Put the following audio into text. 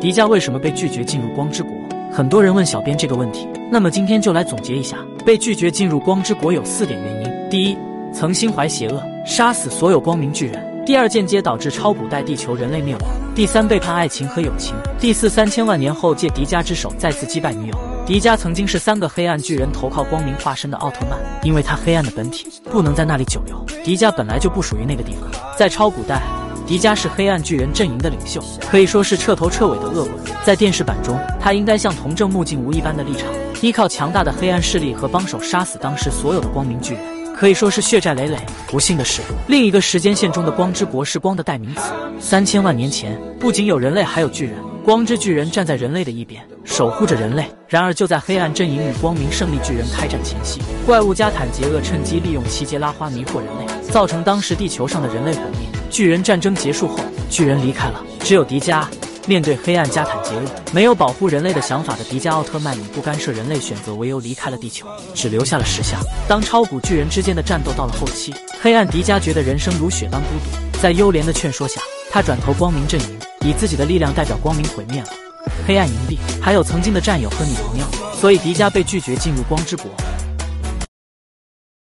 迪迦为什么被拒绝进入光之国？很多人问小编这个问题，那么今天就来总结一下，被拒绝进入光之国有四点原因：第一，曾心怀邪恶，杀死所有光明巨人。第二，间接导致超古代地球人类灭亡；第三，背叛爱情和友情；第四，三千万年后借迪迦之手再次击败女友。迪迦曾经是三个黑暗巨人投靠光明化身的奥特曼，因为他黑暗的本体不能在那里久留。迪迦本来就不属于那个地方，在超古代，迪迦是黑暗巨人阵营的领袖，可以说是彻头彻尾的恶鬼。在电视版中，他应该像同正木镜无一般的立场，依靠强大的黑暗势力和帮手杀死当时所有的光明巨人。可以说是血债累累。不幸的是，另一个时间线中的光之国是光的代名词。三千万年前，不仅有人类，还有巨人。光之巨人站在人类的一边，守护着人类。然而，就在黑暗阵营与光明胜利巨人开战前夕，怪物加坦杰厄趁机利用奇杰拉花迷惑人类，造成当时地球上的人类毁灭。巨人战争结束后，巨人离开了，只有迪迦。面对黑暗加坦杰厄，没有保护人类的想法的迪迦奥特曼以不干涉人类选择为由离开了地球，只留下了石像。当超古巨人之间的战斗到了后期，黑暗迪迦觉得人生如雪般孤独，在幽莲的劝说下，他转投光明阵营，以自己的力量代表光明毁灭了黑暗营地，还有曾经的战友和女朋友，所以迪迦被拒绝进入光之国。